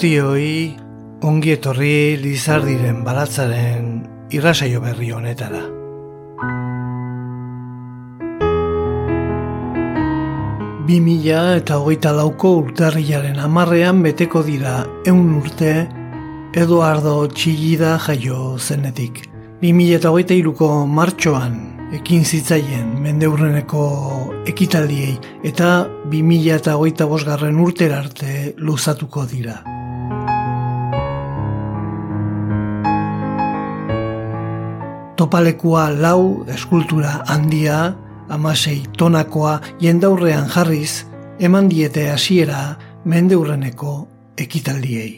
Guztioi ongi etorri lizardiren balatzaren irrasaio berri honetara. Bi mila eta hogeita lauko urtarriaren amarrean beteko dira eun urte Eduardo Txillida jaio zenetik. Bi mila eta hogeita iruko martxoan ekin zitzaien mendeurreneko ekitaldiei eta 2000 eta hogeita bosgarren urter arte luzatuko dira. Topalekua lau eskultura handia, amasei tonakoa jendaurrean jarriz, eman diete hasiera mendeurreneko ekitaldiei.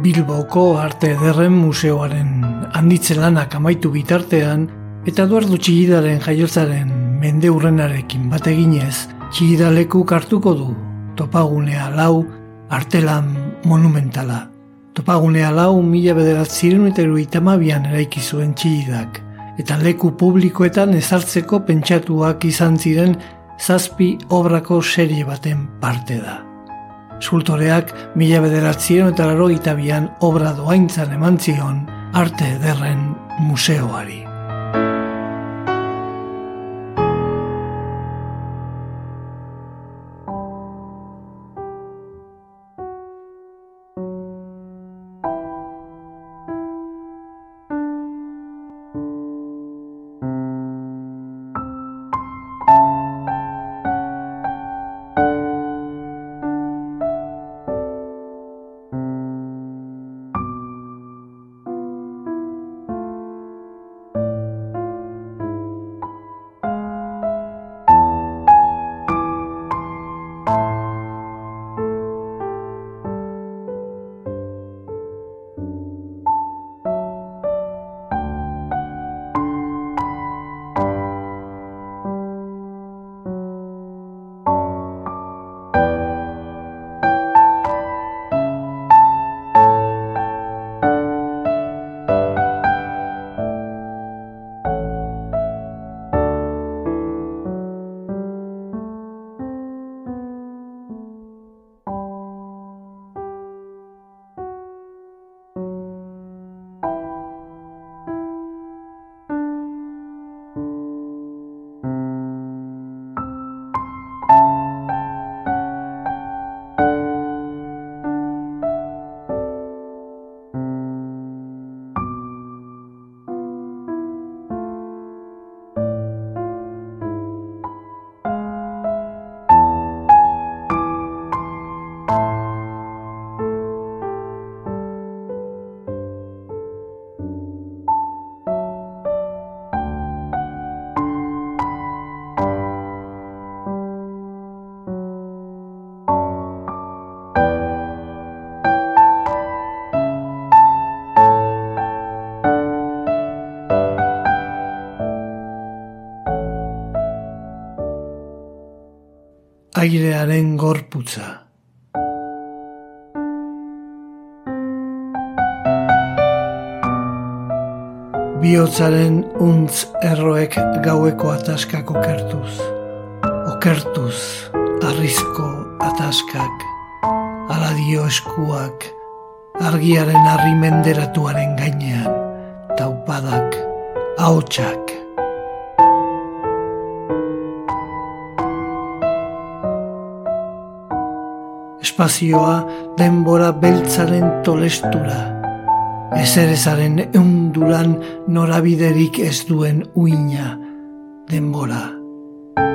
Bilboko Arte Ederren Museoaren handitze lanak amaitu bitartean eta Eduardo Txillidaren jaiotzaren mende urrenarekin bat eginez, Txillidaleku kartuko du topagunea lau artelan monumentala. Topagunea lau mila bederatziren eta eruitamabian eraiki zuen Txillidak eta leku publikoetan ezartzeko pentsatuak izan ziren zazpi obrako serie baten parte da. Eskultoreak mila bederatzien eta laro obra doaintzan eman zion arte ederren museoari. Airearen gorputza. Biotzaren untz erroek gaueko ataskak okertuz. Okertuz, arrizko ataskak, aladio eskuak, argiaren arrimenderatuaren gainean, taupadak, haotxak. Espazioa denbora beltzaren tolestura. Ezerezaren eunduran norabiderik ez duen uina denbora.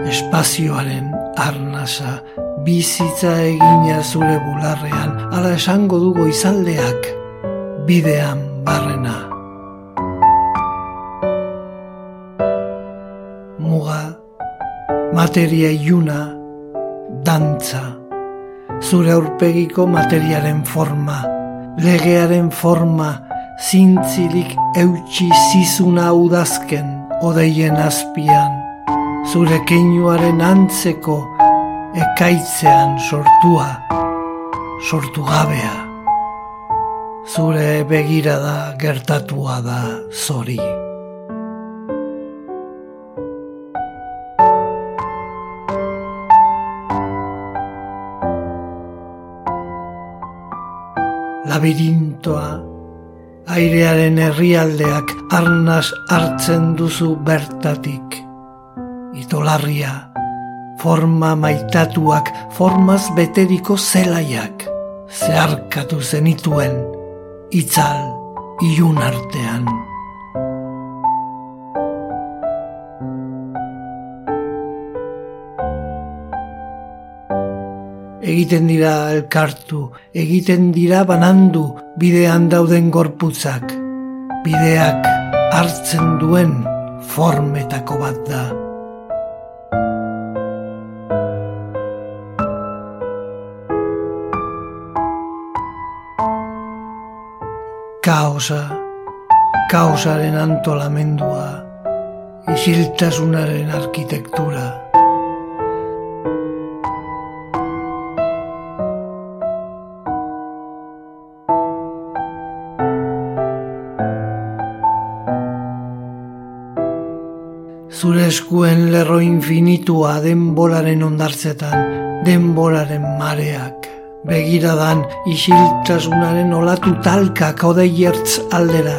Espazioaren arnasa bizitza egina zure bularrean, ala esango dugu izaldeak, bidean barrena. Muga, materia iuna, dantza, zure aurpegiko materiaren forma, legearen forma, zintzilik eutxi zizuna udazken, odeien azpian, zure keinuaren antzeko ekaitzean sortua, sortu gabea. Zure begirada gertatua da zori. Labirintoa, airearen herrialdeak arnaz hartzen duzu bertatik. Itolarria, forma maitatuak, formaz beteriko zelaiak, zeharkatu zenituen, itzal, iun artean. Egiten dira elkartu, egiten dira banandu bidean dauden gorputzak, bideak hartzen duen formetako bat da. kaosa, kaosaren antolamendua, isiltasunaren arkitektura. Zure eskuen lerro infinitua denboraren ondartzetan, denboraren mareak. Begiradan isiltasunaren olatu talka kodeiertz aldera,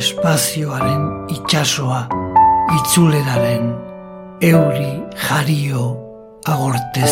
espazioaren itxasoa, itzuleraren, euri jario agorte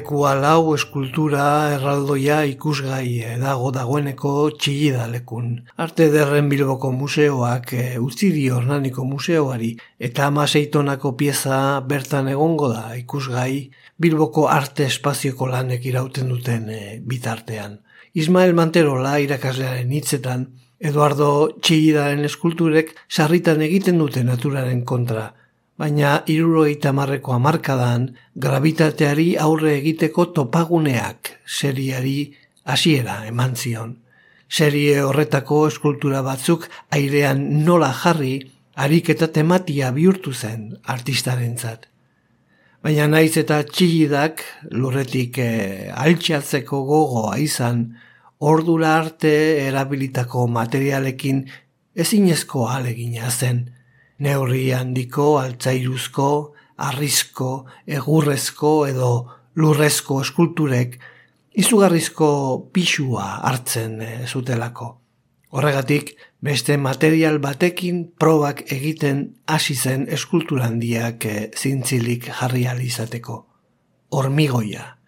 topalekua lau eskultura erraldoia ikusgai dago dagoeneko txillidalekun. Arte derren bilboko museoak e, utzi di ornaniko museoari eta amaseitonako pieza bertan egongo da ikusgai bilboko arte espazioko lanek irauten duten e, bitartean. Ismael Manterola irakaslearen hitzetan, Eduardo Txillidaren eskulturek sarritan egiten dute naturaren kontra – baina irurogeita marreko amarkadan gravitateari aurre egiteko topaguneak seriari hasiera eman zion. Serie horretako eskultura batzuk airean nola jarri harik eta tematia bihurtu zen artistarentzat. Baina naiz eta txigidak lurretik e, altxatzeko gogoa izan, ordura arte erabilitako materialekin ezinezko alegina zen neurri handiko, altzairuzko, arrizko, egurrezko edo lurrezko eskulturek izugarrizko pixua hartzen e, zutelako. Horregatik, beste material batekin probak egiten hasi zen eskulturandiak e, zintzilik jarri izateko. Hormigoia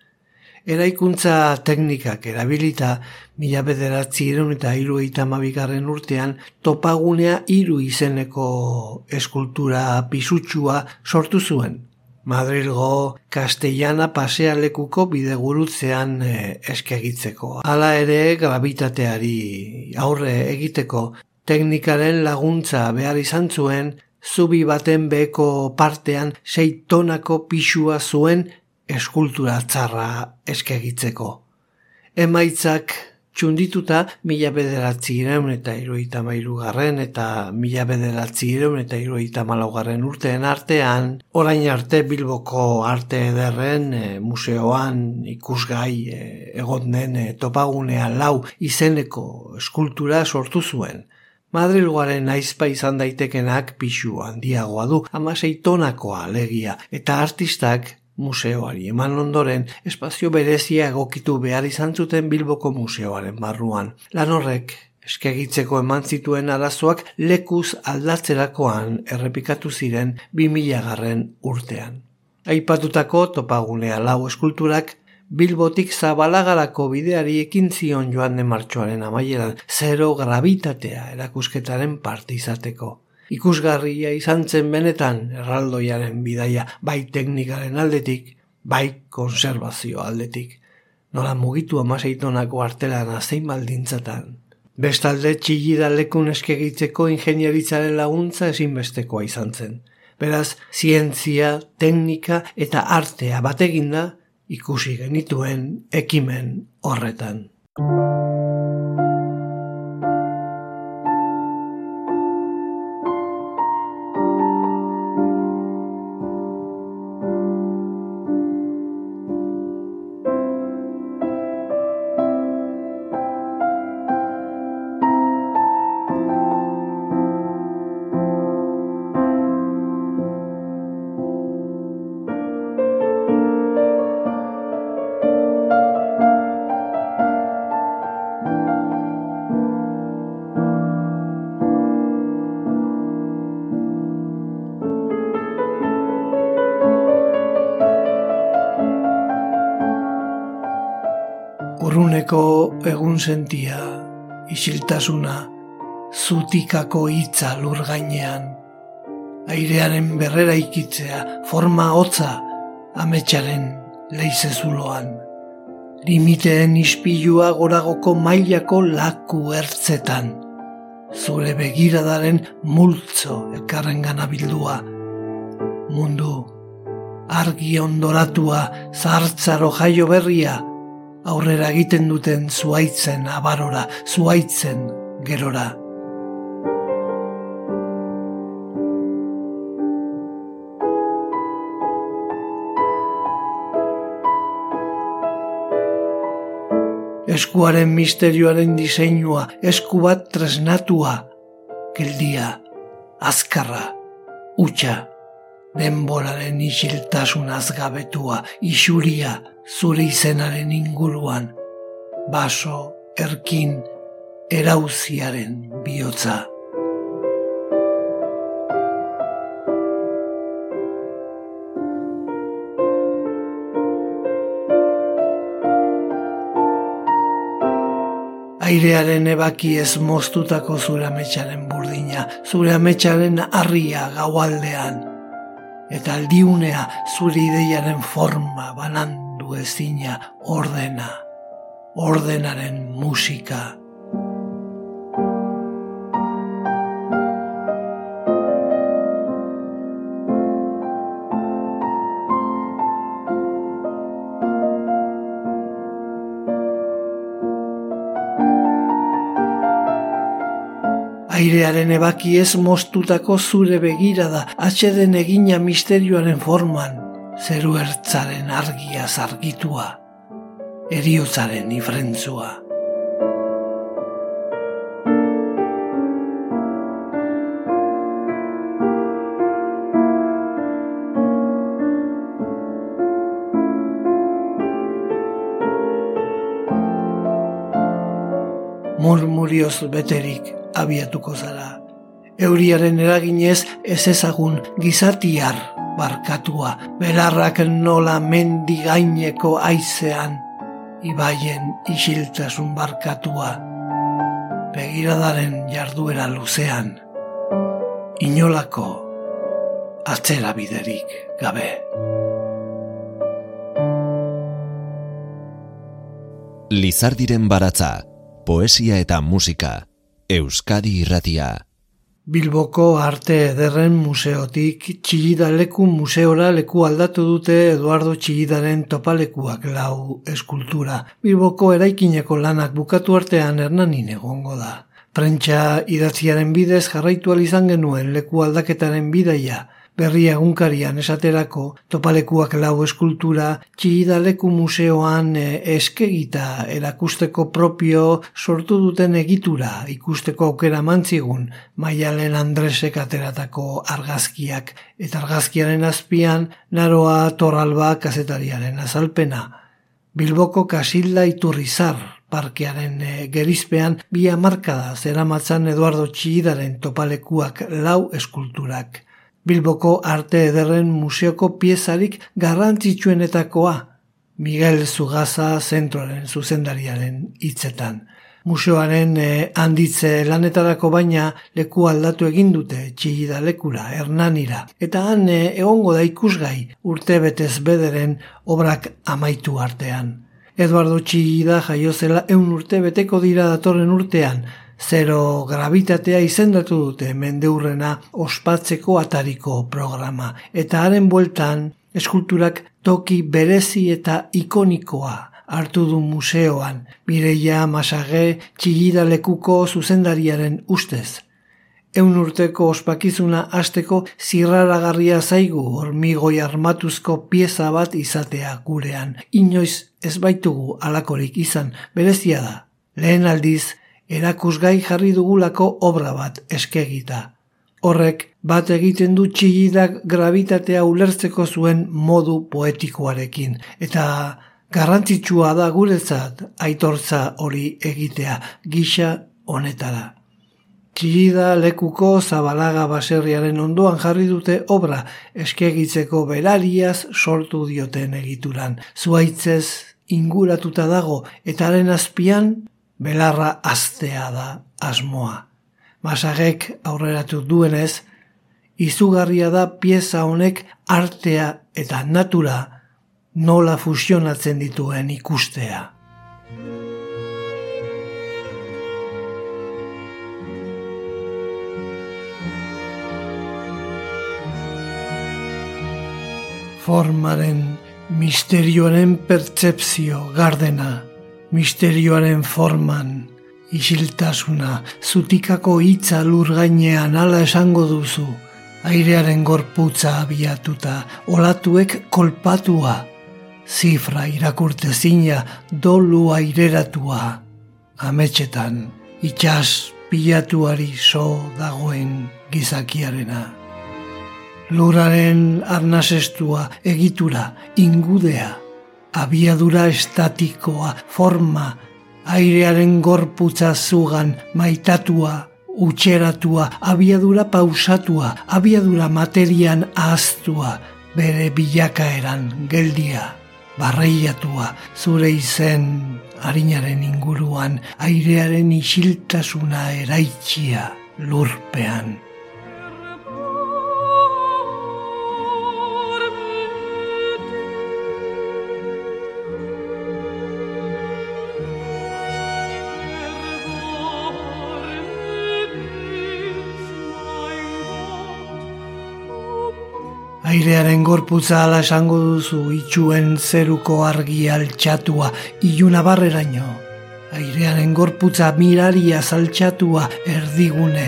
eraikuntza teknikak erabilita mila bederatzi eta iru mabigarren urtean topagunea hiru izeneko eskultura pisutsua sortu zuen. Madrilgo Castellana pasealekuko bidegurutzean e, eskegitzeko. Hala ere gravitateari aurre egiteko teknikaren laguntza behar izan zuen zubi baten beko partean sei tonako pixua zuen eskultura txarra eskegitzeko. Emaitzak txundituta mila bederatzi ireun eta iruita mairu eta mila bederatzi ireun eta iruita malaugarren urtean artean, orain arte Bilboko arte ederren e, museoan ikusgai e, egon den e, topagunean lau izeneko eskultura sortu zuen. Madrilgoaren aizpa izan daitekenak pixu handiagoa du, amasei tonakoa legia, eta artistak museoari eman ondoren espazio berezia egokitu behar izan zuten Bilboko museoaren barruan. Lan horrek eskegitzeko eman zituen arazoak lekuz aldatzerakoan errepikatu ziren 2000 garren urtean. Aipatutako topagunea lau eskulturak Bilbotik zabalagarako bideari ekin zion joan de martxoaren amaieran zero gravitatea erakusketaren parte izateko ikusgarria izan zen benetan erraldoiaren bidaia bai teknikaren aldetik, bai konservazio aldetik. Nola mugitu amaseitonako artelana zein baldintzatan. Bestalde txillida lekun eskegitzeko ingenieritzaren laguntza ezinbestekoa izan zen. Beraz, zientzia, teknika eta artea bateginda ikusi genituen ekimen horretan. Egun sentia, isiltasuna, zutikako hitza lur gainean, airearen berrera ikitzea, forma hotza, ametsaren leize zuloan, limiteen ispilua goragoko mailako laku ertzetan, zure begiradaren multzo elkarren ganabildua, mundu, argi ondoratua, zartzaro jaio berria, aurrera egiten duten zuaitzen abarora, zuaitzen gerora. Eskuaren misterioaren diseinua, esku bat tresnatua, geldia, azkarra, utxa, denboraren isiltasun azgabetua, isuria, zure izenaren inguruan, baso, erkin, erauziaren bihotza. Airearen ebaki ez moztutako zure ametxaren burdina, zure ametxaren arria gaualdean, eta aldiunea zure ideiaren forma banan ezina ordena, ordenaren musika. Airearen ebaki ez moztutako zure begira da, atxeden egina misterioaren forman, zeru ertzaren argia zargitua, eriotzaren ifrentzua. Murmurioz beterik abiatuko zara. Euriaren eraginez ez ezagun gizatiar barkatua, belarrak nola mendi gaineko aizean, ibaien isiltasun barkatua, begiradaren jarduera luzean, inolako atzera biderik gabe. Lizardiren baratza, poesia eta musika, Euskadi irratia. Bilboko Arte Ederren Museotik Txillida leku museora leku aldatu dute Eduardo Txillidaren topalekuak lau eskultura. Bilboko eraikineko lanak bukatu artean hernanin egongo da. Prentsa idatziaren bidez jarraitu izan genuen leku aldaketaren bidaia, berri egunkarian esaterako topalekuak lau eskultura txigidaleku museoan e, eskegita erakusteko propio sortu duten egitura ikusteko aukera mantzigun maialen Andresek ateratako argazkiak eta argazkiaren azpian naroa torralba kazetariaren azalpena. Bilboko kasilda iturrizar parkearen e, gerizpean bi amarkada zeramatzan Eduardo Txigidaren topalekuak lau eskulturak. Bilboko Arte Ederren Museoko piezarik garrantzitsuenetakoa, Miguel Zugaza zentroaren zuzendariaren hitzetan. Museoaren eh, handitze lanetarako baina leku aldatu egin dute txigida lekura, hernanira. Eta han eh, egongo da ikusgai urte betez bederen obrak amaitu artean. Eduardo Txigida jaiozela eun urte beteko dira datorren urtean, Zero gravitatea izendatu dute mendeurrena ospatzeko atariko programa. Eta haren bueltan, eskulturak toki berezi eta ikonikoa hartu du museoan, Mireia Masage txigida lekuko zuzendariaren ustez. Eun urteko ospakizuna hasteko zirraragarria zaigu hormigoi armatuzko pieza bat izatea gurean. Inoiz ez baitugu alakorik izan, berezia da. Lehen aldiz, erakusgai jarri dugulako obra bat eskegita. Horrek bat egiten du txigidak gravitatea ulertzeko zuen modu poetikoarekin, eta garrantzitsua da guretzat aitortza hori egitea gisa honetara. Txigida lekuko zabalaga baserriaren ondoan jarri dute obra eskegitzeko berariaz sortu dioten egituran. Zuaitzez inguratuta dago eta haren azpian belarra aztea da asmoa. Masagek aurreratu duenez, izugarria da pieza honek artea eta natura nola fusionatzen dituen ikustea. Formaren misterioaren pertsepzio gardena misterioaren forman, isiltasuna, zutikako hitza lur gainean ala esango duzu, airearen gorputza abiatuta, olatuek kolpatua, zifra irakurte zina, dolu aireratua, ametxetan, itxas pilatuari so dagoen gizakiarena. Luraren arnasestua, egitura, ingudea, abiadura estatikoa, forma, airearen gorputza zugan, maitatua, utxeratua, abiadura pausatua, abiadura materian ahaztua, bere bilakaeran geldia, barreiatua, zure izen harinaren inguruan, airearen isiltasuna eraitxia lurpean. Airearen gorputza ala esango duzu itxuen zeruko argi altxatua iluna barreraino. Airearen gorputza miraria saltxatua erdigune.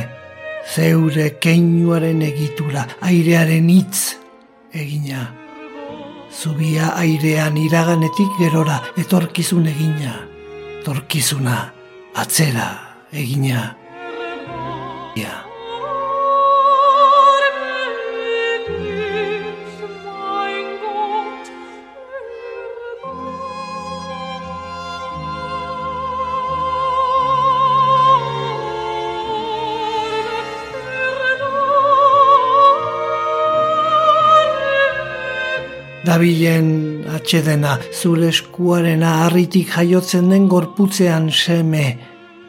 Zeure keinuaren egitura, airearen hitz egina. Zubia airean iraganetik gerora etorkizun egina. Torkizuna atzera egina. Dabilen atxedena, zure eskuarena harritik jaiotzen den gorputzean seme,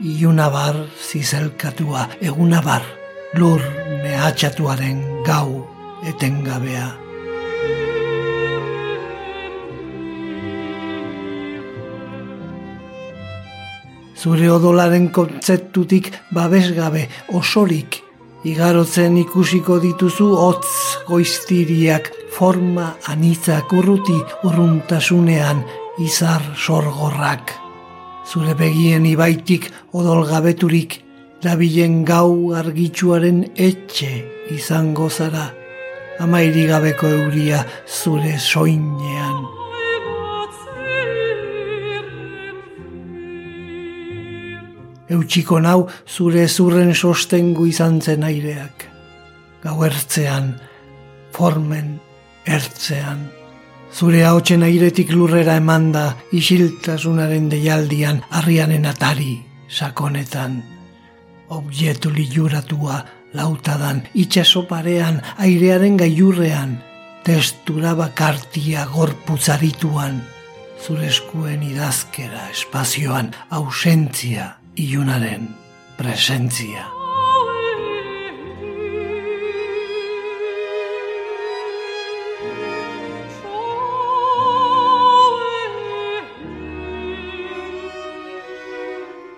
iunabar zizelkatua, egunabar, lur mehatxatuaren gau etengabea. Zure odolaren kontzeptutik babesgabe, osorik, Igarotzen ikusiko dituzu hotz goiztiriak forma anitzak urruti urruntasunean izar sorgorrak. Zure begien ibaitik odolgabeturik dabilen gau argitsuaren etxe izango zara. Amairi gabeko euria zure soinean. Eutxiko nau zure zurren sostengu izan zen aireak. Gau ertzean, formen ertzean. Zure haotxen airetik lurrera emanda isiltasunaren deialdian arrianen atari sakonetan. Objetu liuratua lautadan itxaso parean airearen gailurrean. Testura bakartia gorputzarituan. Zure eskuen idazkera espazioan ausentzia ilunaren presentzia.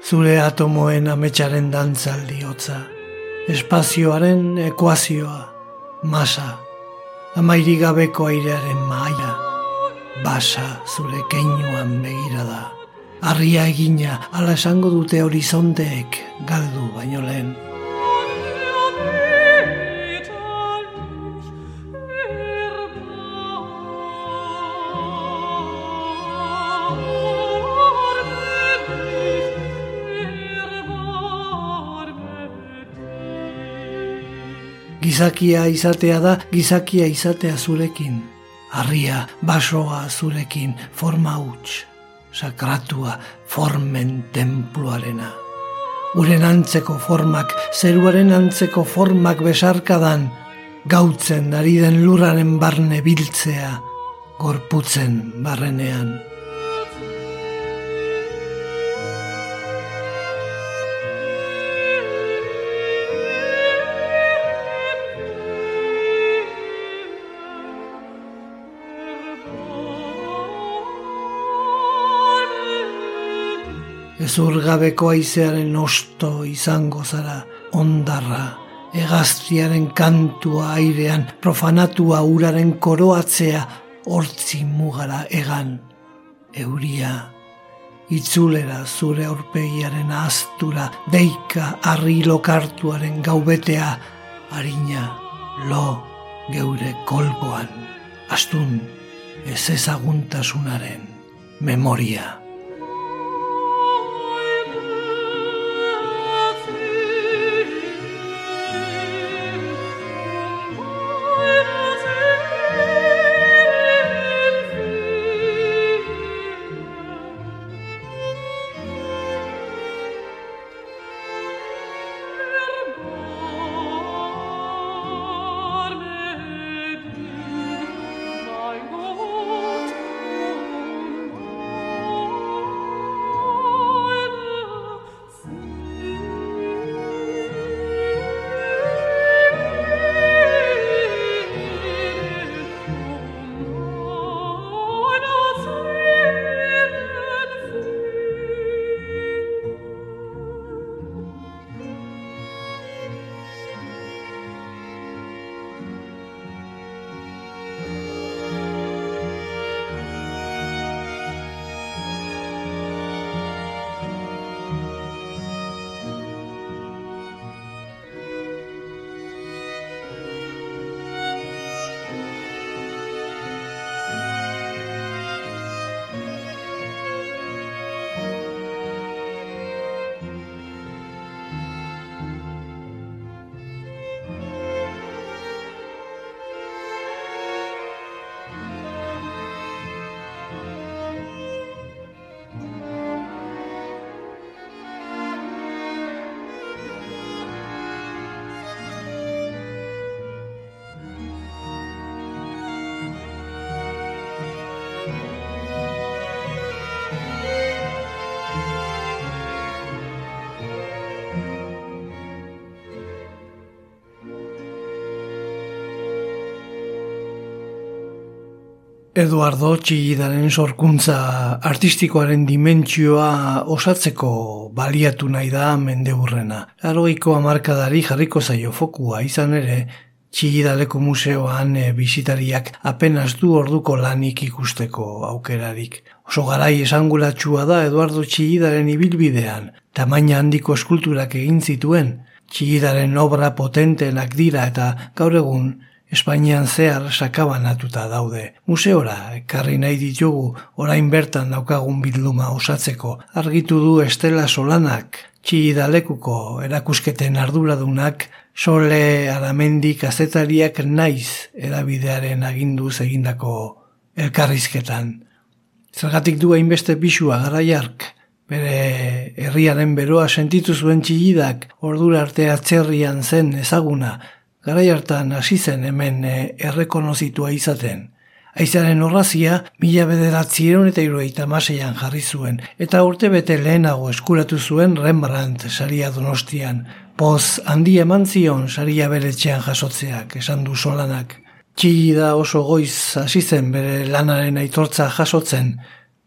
Zure atomoen ametsaren dantzaldi hotza, espazioaren ekuazioa, masa, amairigabeko airearen maia, basa zure keinuan begirada. Arria egina, ala esango dute horizonteek galdu baino lehen. Gizakia izatea da, gizakia izatea zurekin. Arria, basoa zurekin, forma huts sakratua formen templuarena. Uren antzeko formak, zeruaren antzeko formak besarkadan, gautzen ari den lurraren barne biltzea, gorputzen barrenean. Ezurgabeko aizearen osto izango zara, ondarra, egaztiaren kantua airean, profanatua uraren koroatzea, hortzi mugara egan, euria, itzulera zure aurpegiaren astura, deika arri lokartuaren gaubetea, harina, lo, geure kolboan, astun, ez ezaguntasunaren memoria. Eduardo Txigidaren sorkuntza artistikoaren dimentsioa osatzeko baliatu nahi da mende hurrena. Aroiko amarkadari jarriko zaio fokua izan ere, Txigidaleko museoan e, bisitariak apenas du orduko lanik ikusteko aukerarik. Oso garai esangulatsua da Eduardo Txigidaren ibilbidean, tamaina handiko eskulturak egin zituen, Txigidaren obra potentenak dira eta gaur egun Espainian zehar sakabanatuta daude. Museora, ekarri nahi ditugu, orain bertan daukagun bilduma osatzeko, argitu du Estela Solanak, txidalekuko erakusketen arduradunak, sole aramendi kazetariak naiz erabidearen agindu egindako elkarrizketan. Zergatik du hainbeste bisua garaiark, bere herriaren beroa sentitu zuen txigidak, ordura arte atzerrian zen ezaguna, garai hartan hasi zen hemen e, errekonozitua izaten. Aizaren horrazia, mila bederatzieron eta irueita maseian jarri zuen, eta urte bete lehenago eskuratu zuen Rembrandt saria donostian. Poz handi eman zion saria beretxean jasotzeak, esan du solanak. Txigi da oso goiz hasi zen bere lanaren aitortza jasotzen,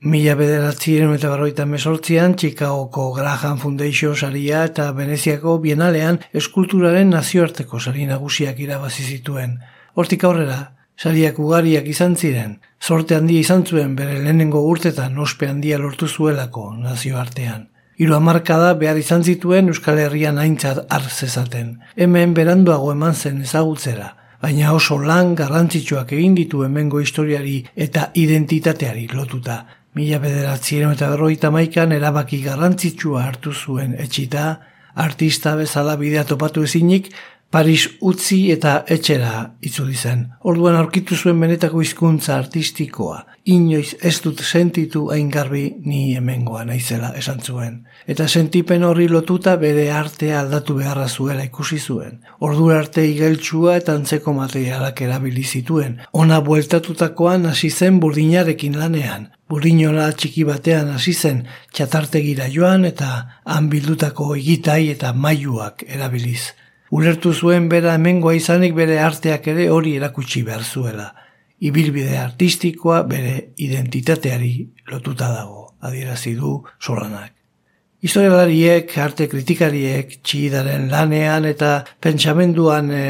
Mila bederatzien eta barroita mesortzian, Chicagoko Graham Foundation saria eta Veneziako Bienalean eskulturaren nazioarteko sari nagusiak irabazi zituen. Hortik aurrera, sariak ugariak izan ziren, sorte handia izan zuen bere lehenengo urtetan ospe handia lortu zuelako nazioartean. Hiru hamarkada behar izan zituen Euskal Herrian aintzat arzezaten. Hemen beranduago eman zen ezagutzera, baina oso lan garrantzitsuak egin ditu hemengo historiari eta identitateari lotuta. Mila bederatzien eta berroita maikan erabaki garrantzitsua hartu zuen etxita, artista bezala bidea topatu ezinik, Paris utzi eta etxera itzuli zen. Orduan aurkitu zuen benetako hizkuntza artistikoa. Inoiz ez dut sentitu hain garbi ni hemengoa naizela esan zuen. Eta sentipen horri lotuta bere artea aldatu beharra zuela ikusi zuen. Ordu arte igeltsua eta antzeko materialak erabili zituen. Ona bueltatutakoan hasi zen burdinarekin lanean. Burdinola txiki batean hasi zen txatartegira joan eta han bildutako egitai eta mailuak erabiliz. Ulertu zuen bera hemengoa izanik bere arteak ere hori erakutsi behar zuela. Ibilbide artistikoa bere identitateari lotuta dago, adierazi du solanak. Historialariek, arte kritikariek, txidaren lanean eta pentsamenduan e,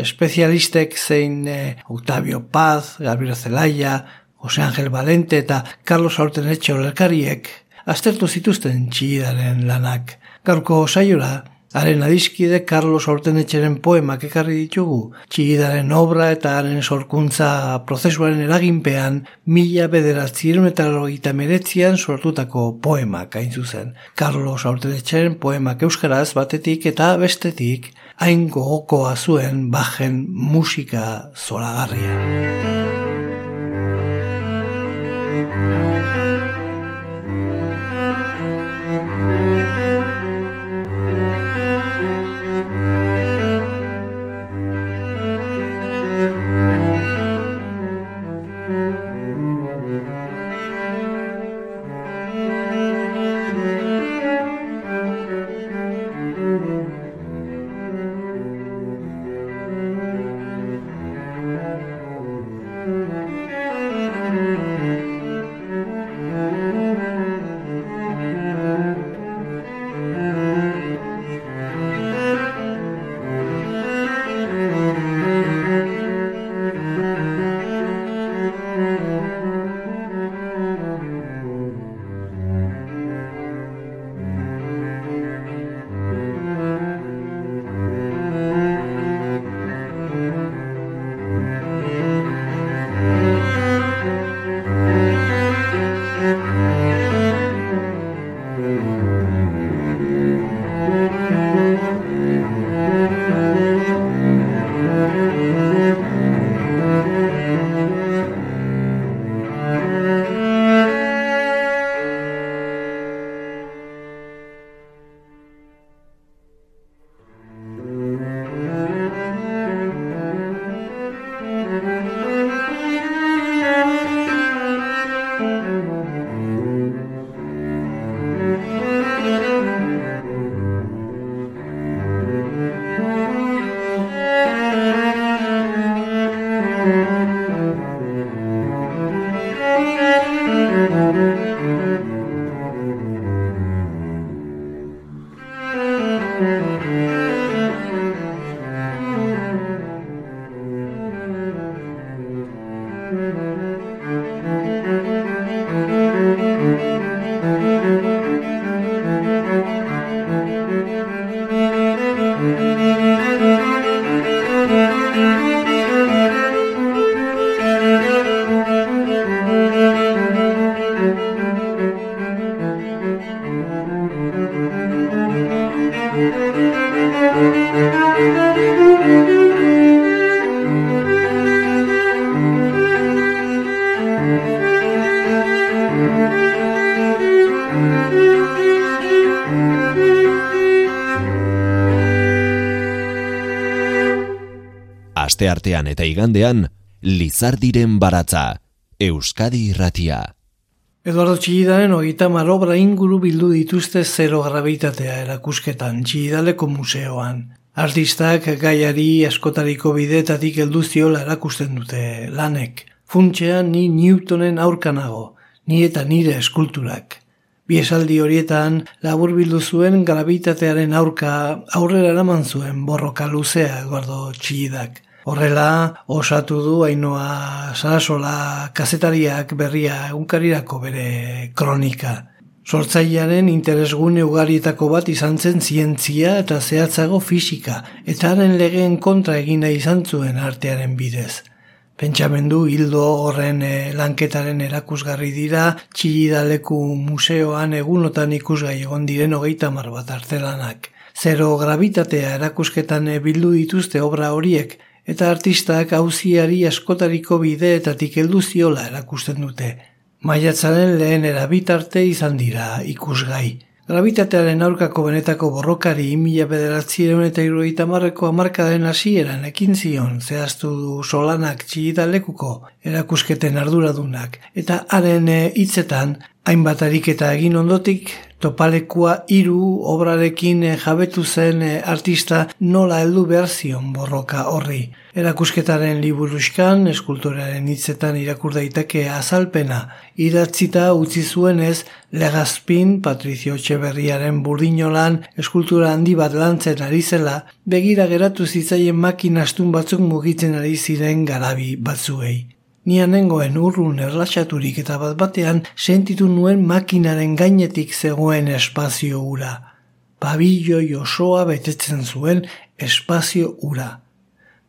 espezialistek zein e, Octavio Paz, Gabriel Zelaya, Jose Angel Valente eta Carlos Aurtenetxe olerkariek aztertu zituzten txidaren lanak. Gaurko saiora, Haren adiskide Carlos Ortenetxeren poemak ekarri ditugu, txigidaren obra eta haren sorkuntza prozesuaren eraginpean mila bederatzieron eta logita meretzian sortutako poemak hain zuzen. Carlos Ortenetxeren poemak euskaraz batetik eta bestetik hain gogokoa zuen bajen musika zolagarria. Aste Música artean eta igandean, Lizardiren baratza, Euskadi irratia. Eduardo Txillidaren hogeita marobra inguru bildu dituzte zero grabitatea erakusketan Txillidaleko museoan. Artistak gaiari askotariko bidetatik elduziola erakusten dute lanek. Funtxean ni Newtonen aurkanago, ni eta nire eskulturak. Bi esaldi horietan labur bildu zuen grabitatearen aurka aurrera eraman zuen borroka luzea Eduardo Txillidak. Horrela, osatu du hainoa sarasola kazetariak berria egunkarirako bere kronika. Sortzailearen interesgune ugarietako bat izan zen zientzia eta zehatzago fisika, eta haren legeen kontra egina izan zuen artearen bidez. Pentsamendu hildo horren eh, lanketaren erakusgarri dira, txillidaleku museoan egunotan ikusgai egon diren hogeita mar bat artelanak. Zero gravitatea erakusketan eh, bildu dituzte obra horiek, eta artistak hauziari askotariko bideetatik heldu ziola erakusten dute. Maiatzaren lehen erabitarte izan dira ikusgai. Gravitatearen aurkako benetako borrokari mila bederatzieron eta iruita marreko amarkadaren hasieran ekin zion zehaztu du solanak txigidalekuko erakusketen arduradunak eta haren hitzetan hainbat ariketa egin ondotik topalekua hiru obrarekin jabetu zen artista nola heldu behar zion borroka horri. Erakusketaren liburuskan, eskultorearen hitzetan irakur daiteke azalpena, idatzita utzi zuenez legazpin Patricio Txeberriaren burdinolan eskultura handi bat lantzen ari zela, begira geratu zitzaien makinastun batzuk mugitzen ari ziren garabi batzuei. Nian nengoen urrun erlaxaturik eta bat batean sentitu nuen makinaren gainetik zegoen espazio ura. Pabilloi osoa betetzen zuen espazio ura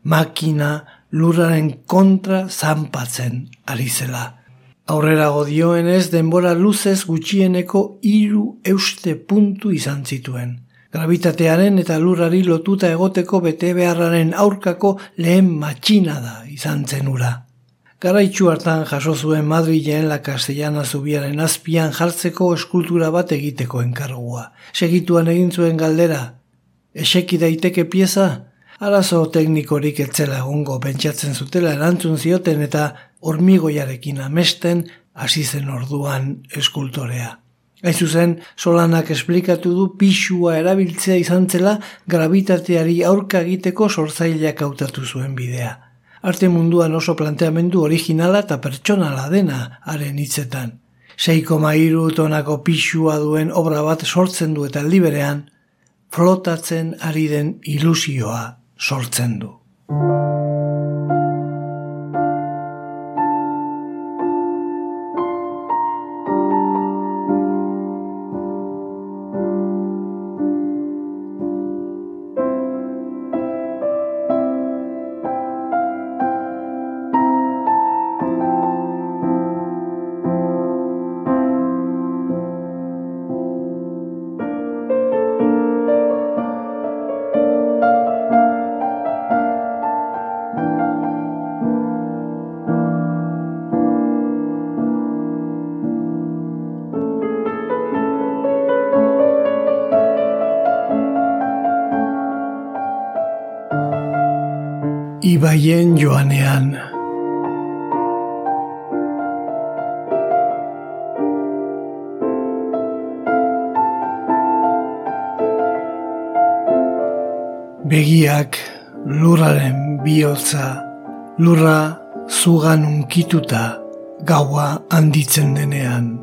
makina lurraren kontra zanpatzen ari zela. Aurrera godioen ez denbora luzez gutxieneko hiru euste puntu izan zituen. Gravitatearen eta lurrari lotuta egoteko bete beharraren aurkako lehen matxina da izan zen ura. Garaitxu hartan jaso zuen Madrilen la Castellana zubiaren azpian jartzeko eskultura bat egiteko enkargua. Segituan egin zuen galdera, eseki daiteke pieza? Arazo teknikorik etzela egongo pentsatzen zutela erantzun zioten eta hormigoiarekin amesten hasi zen orduan eskultorea. Hain zuzen, solanak esplikatu du pixua erabiltzea izan zela gravitateari aurka egiteko sortzaileak hautatu zuen bidea. Arte munduan oso planteamendu originala eta pertsonala dena haren hitzetan. Seiko mairu tonako pixua duen obra bat sortzen du eta liberean, flotatzen ari den ilusioa sortzen du. Ibaien joanean. Begiak lurraren bihotza, lurra zugan unkituta gaua handitzen denean.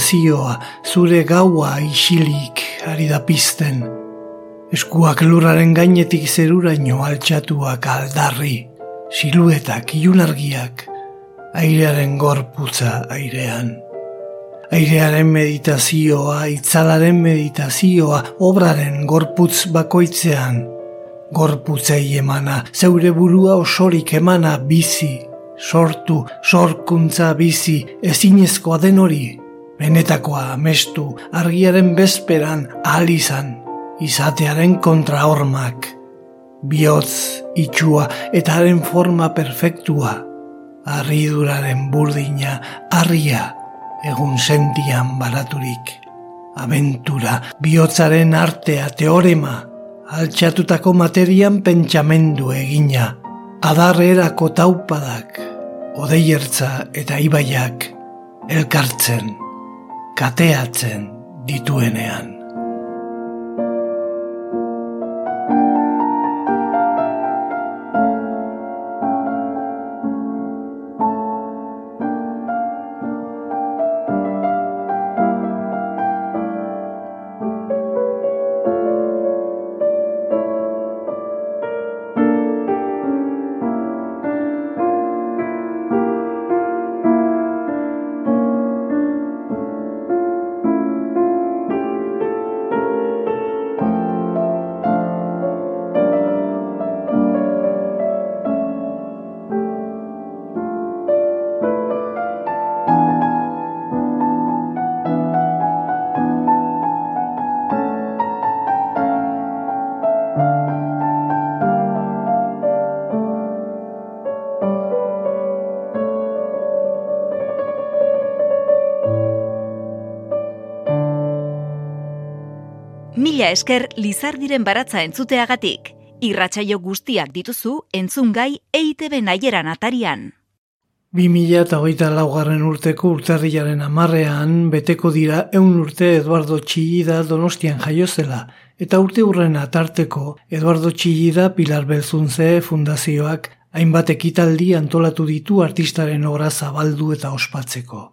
Meditazioa, zure gaua isilik ari da pizten. Eskuak lurraren gainetik zeruraino altxatuak aldarri, siluetak ilunargiak, airearen gorputza airean. Airearen meditazioa, itzalaren meditazioa, obraren gorputz bakoitzean. Gorputzei emana, zeure burua osorik emana bizi, sortu, sorkuntza bizi, ezinezkoa den hori. Benetakoa amestu, argiaren bezperan alizan, izatearen kontrahormak. Biotz, itxua eta haren forma perfektua. Arriduraren burdina, arria, egun sentian baraturik. Aventura, bihotzaren artea, teorema, altxatutako materian pentsamendu egina, adarrerako taupadak, odeiertza eta ibaiak, elkartzen, kateatzen dituenean. Mila esker Lizardiren baratza entzuteagatik. Irratsaio guztiak dituzu entzungai EITB naieran atarian. 2008 laugarren urteko urtarriaren amarrean beteko dira eun urte Eduardo Txillida donostian jaiozela, eta urte hurren atarteko Eduardo Txillida Pilar Belzunze fundazioak hainbat ekitaldi antolatu ditu artistaren obra zabaldu eta ospatzeko.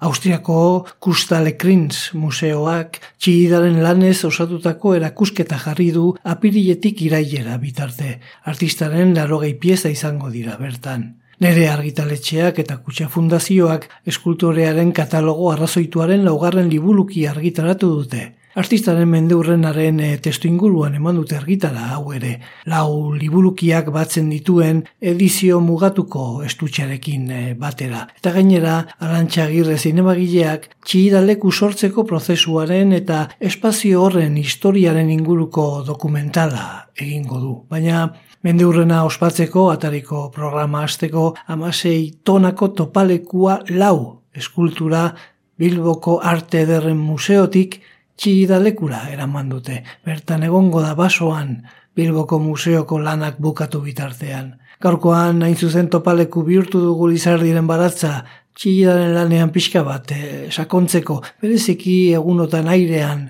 Austriako Kustalekrinz museoak txigidaren lanez osatutako erakusketa jarri du apiriletik irailera bitarte. Artistaren larogei pieza izango dira bertan. Nere argitaletxeak eta kutsa fundazioak eskultorearen katalogo arrazoituaren laugarren libuluki argitaratu dute. Artistaren mendeurrenaren e, testu inguruan eman dute argitara hau ere. Lau liburukiak batzen dituen edizio mugatuko estutxarekin e, batera. Eta gainera, arantxagirre zinemagileak txidaleku sortzeko prozesuaren eta espazio horren historiaren inguruko dokumentala egingo du. Baina mendeurrena ospatzeko atariko programa hasteko amasei tonako topalekua lau eskultura Bilboko Arte Ederren Museotik txigidalekura eraman dute. Bertan egongo da basoan Bilboko museoko lanak bukatu bitartean. Gaurkoan hain zuzen topaleku bihurtu dugu lizardiren baratza, txigidaren lanean pixka bat, e, sakontzeko, bereziki egunotan airean,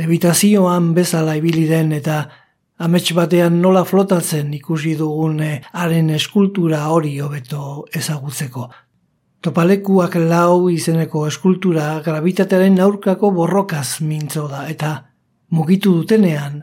levitazioan bezala ibili den eta amets batean nola flotatzen ikusi dugun eh, haren eskultura hori hobeto ezagutzeko. Topalekuak lau izeneko eskultura gravitatearen aurkako borrokaz mintzo da eta mugitu dutenean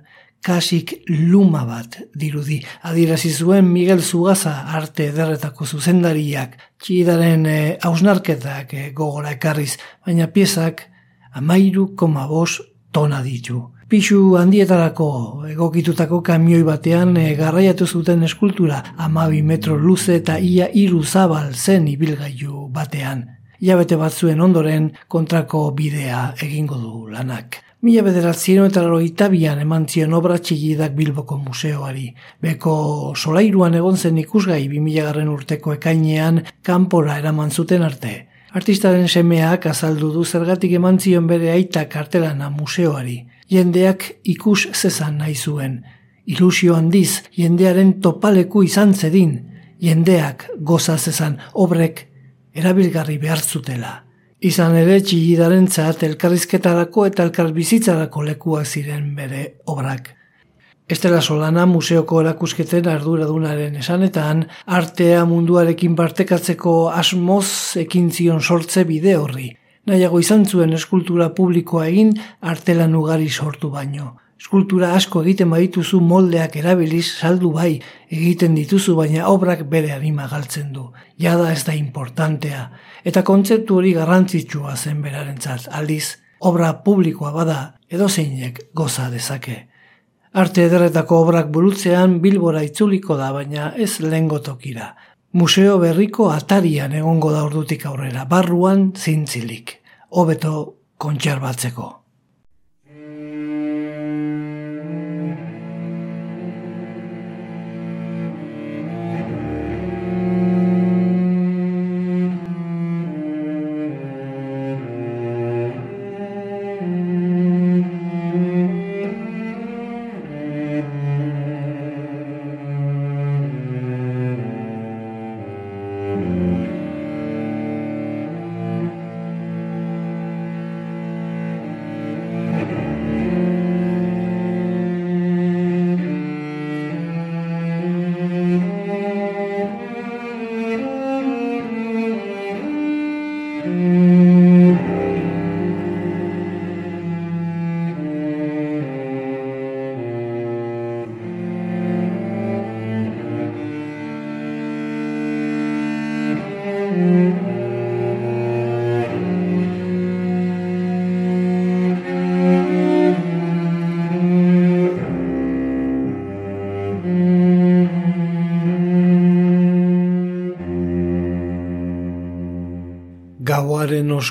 kasik luma bat dirudi. Adirazi zuen Miguel Zugaza arte ederretako zuzendariak txidaren e, hausnarketak e, gogora ekarriz, baina piezak amairu koma bos tona ditu. Pixu handietarako egokitutako kamioi batean e, garraiatu zuten eskultura amabi metro luze eta ia iru zabal zen ibilgailu batean. Iabete batzuen ondoren kontrako bidea egingo du lanak. Mila bederatzien eta itabian eman zion obra txigidak Bilboko museoari. Beko solairuan egon zen ikusgai 2000 garren urteko ekainean kanpora eraman zuten arte. Artistaren semeak azaldu du zergatik eman zion bere aita kartelana museoari jendeak ikus zezan nahi zuen. Ilusio handiz, jendearen topaleku izan zedin, jendeak goza zezan obrek erabilgarri behar zutela. Izan ere txigidaren zat elkarrizketarako eta elkarbizitzarako lekuak ziren bere obrak. Estela Solana museoko erakusketen arduradunaren esanetan, artea munduarekin partekatzeko asmoz ekin zion sortze bide horri nahiago izan zuen eskultura publikoa egin artelan ugari sortu baino. Eskultura asko egiten badituzu moldeak erabiliz saldu bai egiten dituzu baina obrak bere anima galtzen du. Jada ez da importantea eta kontzeptu hori garrantzitsua zen berarentzat aldiz obra publikoa bada edo zeinek goza dezake. Arte ederretako obrak burutzean bilbora itzuliko da baina ez lengo tokira. Museo berriko atarian egongo da ordutik aurrera, barruan zintzilik, hobeto kontxarbatzeko.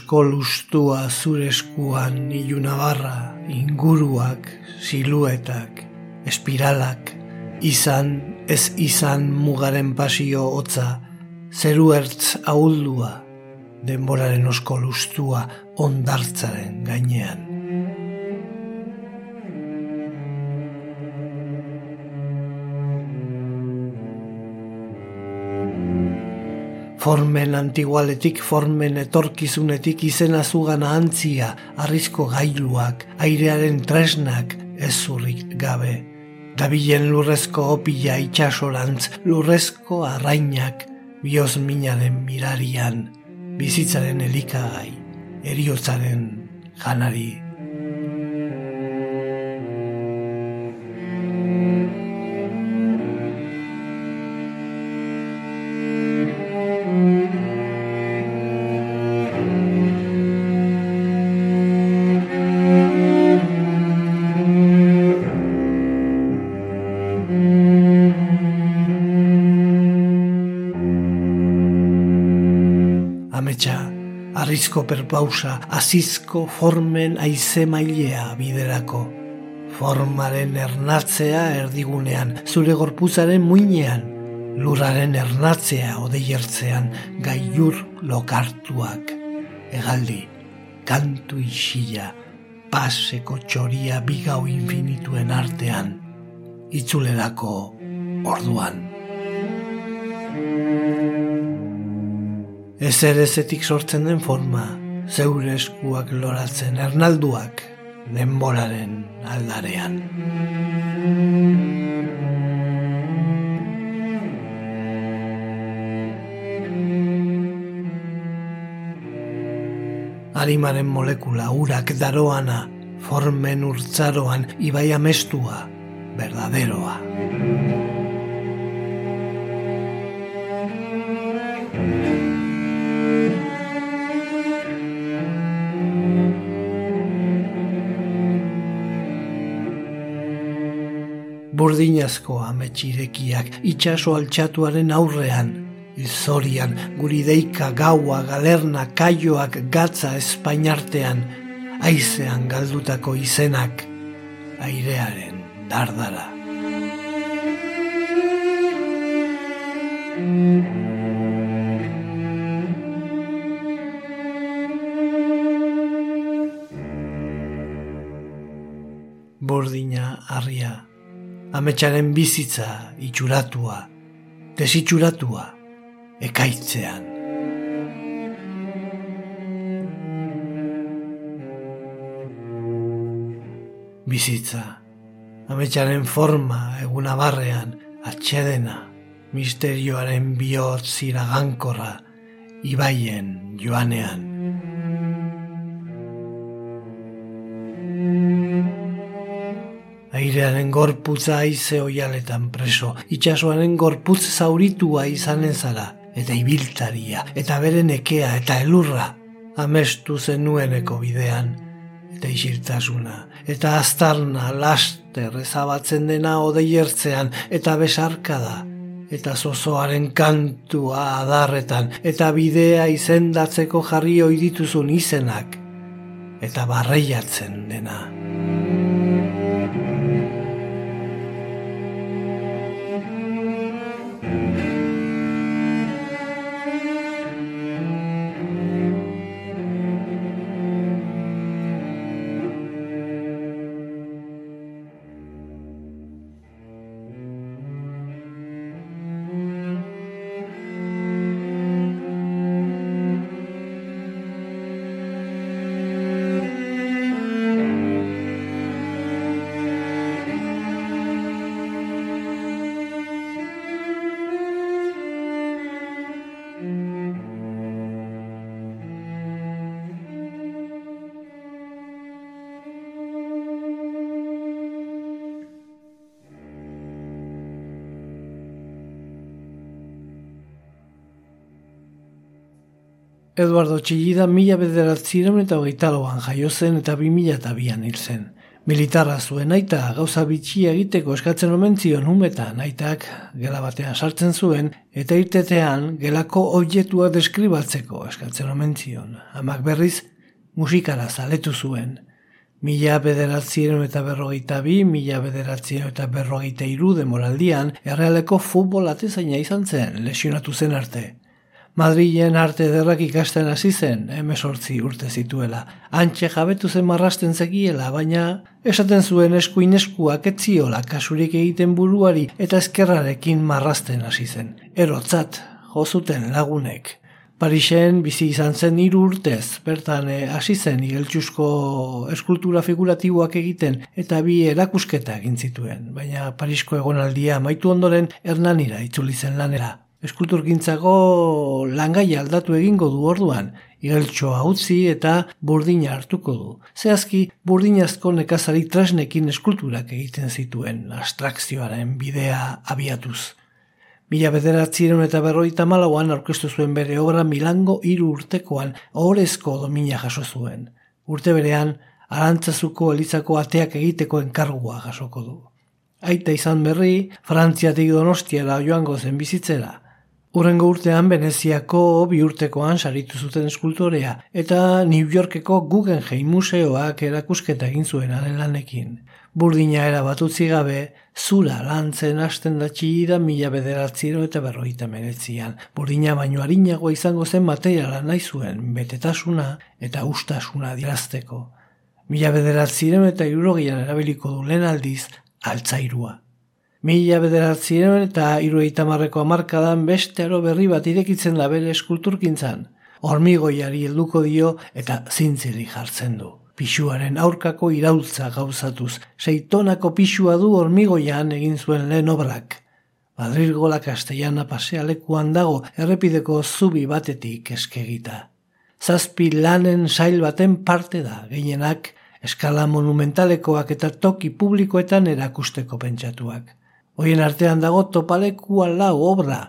Osko lustua zure eskuan nabarra, inguruak, siluetak, espiralak, izan ez izan mugaren pasio hotza, zeru ertz ahuldua, denboraren osko lustua ondartzaren gainean. Formen antigualetik, formen etorkizunetik izena zugana antzia, arrizko gailuak, airearen tresnak, ez zurrik gabe. Dabilen lurrezko opila itxasorantz, lurrezko arrainak, bioz minaren mirarian, bizitzaren elikagai, eriotzaren janari. Arrizko perpausa, azizko formen aize mailea biderako. Formaren ernatzea erdigunean, zure gorpuzaren muinean, luraren ernatzea odeiertzean, gaiur lokartuak. Egaldi, kantu isila, paseko txoria bigau infinituen artean, itzulerako orduan. Ez erezetik sortzen den forma, zeure eskuak loratzen ernalduak, denboraren aldarean. Arimaren molekula urak daroana, formen urtzaroan, ibai amestua, berdaderoa. Burdinazko ametxirekiak itxaso altxatuaren aurrean, izorian, guri deika gaua, galerna, kaioak, gatza espainartean, aizean galdutako izenak, airearen dardara. Bordina arria ametsaren bizitza itxuratua, desitxuratua, ekaitzean. Bizitza, ametsaren forma eguna barrean, atxedena, misterioaren bihotz iragankorra, ibaien joanean. Airearen gorputza aize oialetan preso, itxasoaren gorputz zauritua izanen zara, eta ibiltaria, eta beren ekea, eta elurra, amestu zenueneko bidean, eta isiltasuna, eta aztarna laster ezabatzen dena odeiertzean, eta besarka da, eta zozoaren kantua adarretan, eta bidea izendatzeko jarri oidituzun izenak, eta barreiatzen dena. Eduardo Txillida mila bederatzireun eta hogeita loan jaio zen eta bi mila eta bian hil zen. Militarra zuen aita gauza bitxia egiteko eskatzen omen zion humetan aitak gela batean sartzen zuen eta irtetean gelako objektua deskribatzeko eskatzen omen zion. Hamak berriz musikara zaletu zuen. Mila bederatzireun eta berrogeita bi, mila bederatzireun eta berrogeita iru demoraldian errealeko futbol atezaina izan zen lesionatu zen arte. Madrilen arte derrak ikasten hasi zen, emesortzi urte zituela. Antxe jabetu zen marrasten zekiela, baina esaten zuen eskuin eskuak etziola kasurik egiten buruari eta eskerrarekin marrasten hasi zen. Erotzat, jozuten lagunek. Parixen bizi izan zen hiru urtez, bertan eh, hasi zen igeltsusko eskultura figuratiboak egiten eta bi erakusketa egin zituen, baina Parisko egonaldia maitu ondoren Hernanira itzuli zen lanera eskulturgintzako langai aldatu egingo du orduan, igeltsoa utzi eta burdina hartuko du. Zehazki, burdinazko nekazari trasnekin eskulturak egiten zituen, abstrakzioaren bidea abiatuz. Mila bederatziren eta berroita malauan aurkeztu zuen bere obra Milango hiru urtekoan ohorezko domina jaso zuen. Urte berean, arantzazuko elizako ateak egiteko enkargua jasoko du. Aita izan berri, Frantziatik donostiara joango zen bizitzera. Urrengo urtean Veneziako bi urtekoan saritu zuten eskultorea eta New Yorkeko Guggenheim museoak erakusketa egin zuen lanekin. Burdina erabatutzi gabe, zura lantzen hasten da txida mila bederatziro eta berroita menetzian. Burdina baino harinagoa izango zen materiala nahi zuen, betetasuna eta ustasuna dirazteko. Mila bederatziro eta irurogian erabiliko du lehen aldiz, altzairua. Mila bederatzien eta irueita marreko amarkadan beste aro berri bat irekitzen da bere eskulturkintzan. Hormigoiari helduko dio eta zintziri jartzen du. Pixuaren aurkako irautza gauzatuz, seitonako pixua du hormigoian egin zuen lehen obrak. Madrilgola Castellana pasealekuan dago errepideko zubi batetik eskegita. Zazpi lanen sail baten parte da, gehienak eskala monumentalekoak eta toki publikoetan erakusteko pentsatuak. Hoien artean dago topalekua lau obra,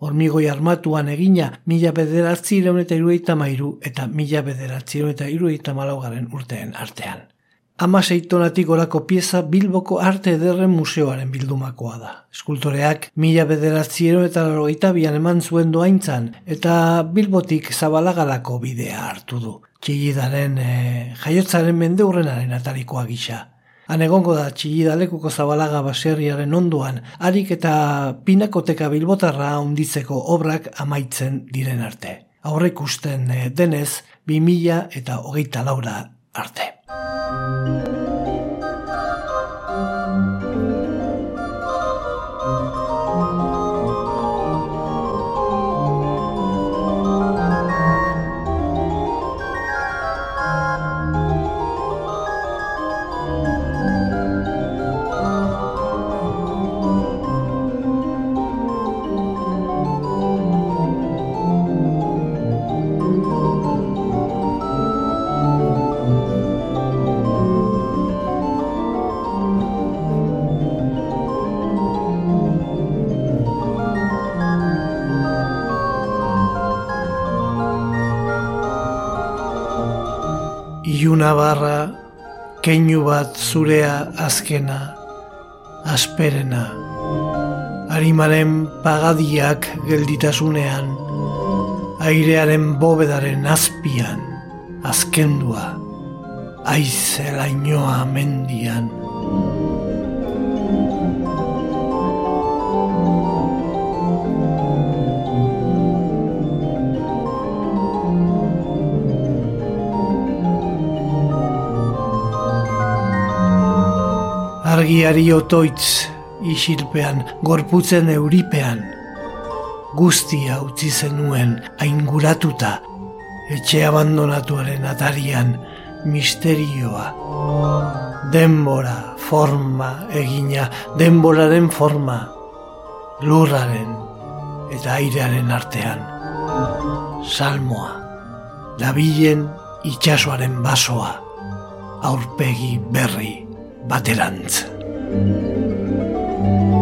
hormigoi armatuan egina mila bederatzireun eta irueita mairu eta mila bederatzireun eta irueita malaugaren urteen artean. Ama seitonatik orako pieza Bilboko Arte Ederren Museoaren bildumakoa da. Eskultoreak mila bederatziero eta larogeita bian eman zuen doaintzan eta Bilbotik zabalagalako bidea hartu du. Txigidaren e, jaiotzaren mende hurrenaren atarikoa gisa. Han egongo da txillida lekuko zabalaga baserriaren onduan, harik eta pinakoteka bilbotarra onditzeko obrak amaitzen diren arte. Aurrek usten eh, denez, bi mila eta hogeita laura arte. Iluna barra, keinu bat zurea azkena, asperena. Arimaren pagadiak gelditasunean, airearen bobedaren azpian, azkendua, aizelainoa mendian. Argiari otoitz isilpean, gorputzen euripean. Guztia utzi zenuen ainguratuta, etxe abandonatuaren atarian misterioa. Denbora, forma egina, denboraren forma, lurraren eta airearen artean. Salmoa, dabilen itxasoaren basoa, aurpegi berri baterantz. Thank you.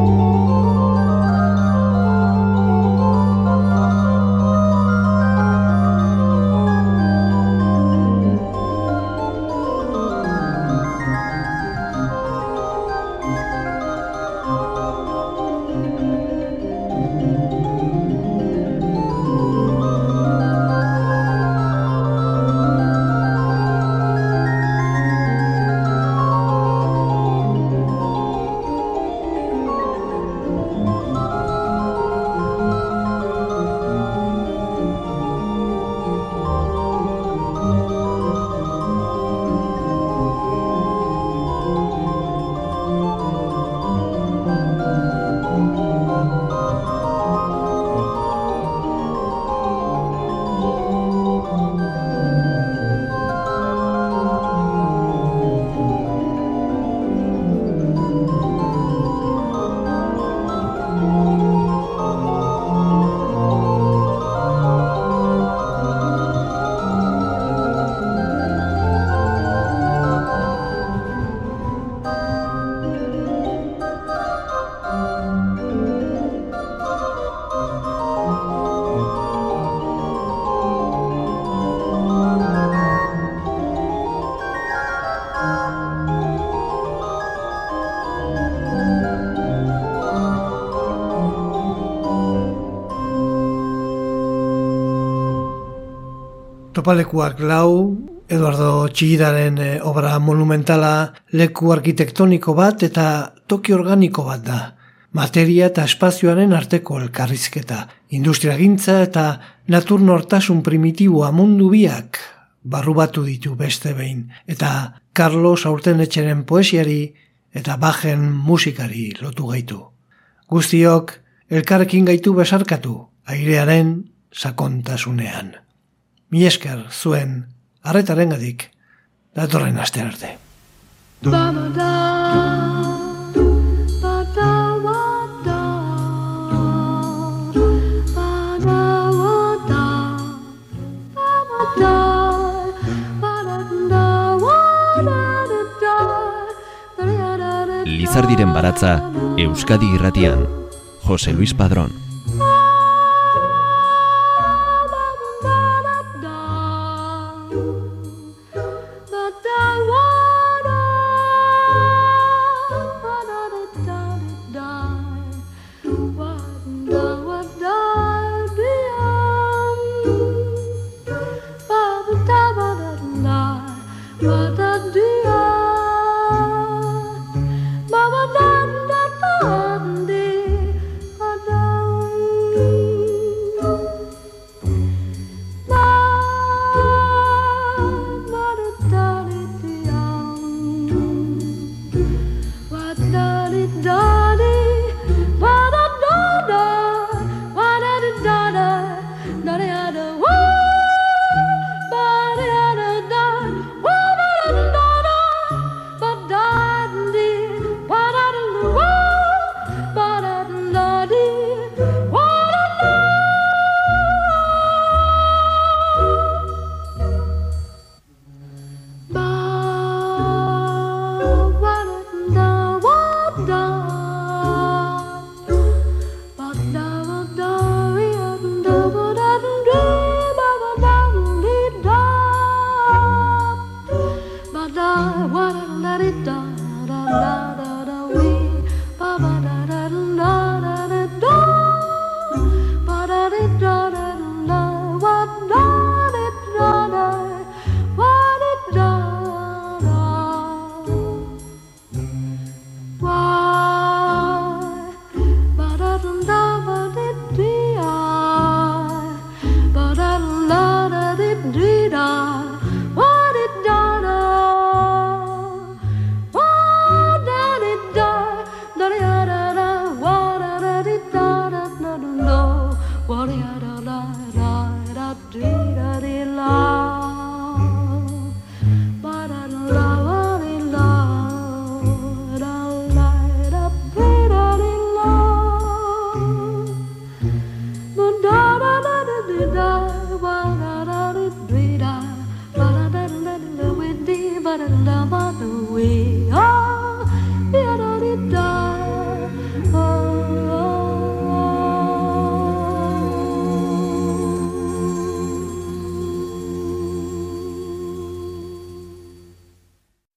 Topalekuak lau, Eduardo Txigidaren eh, obra monumentala leku arkitektoniko bat eta toki organiko bat da. Materia eta espazioaren arteko elkarrizketa, industriagintza eta natur nortasun primitiboa mundu biak barru batu ditu beste behin, eta Carlos aurten etxeren poesiari eta bajen musikari lotu gaitu. Guztiok, elkarrekin gaitu besarkatu, airearen sakontasunean. Mi esker zuen arretaren gadik datorren aste arte. Lizardiren baratza Euskadi irratian Jose Luis Padrón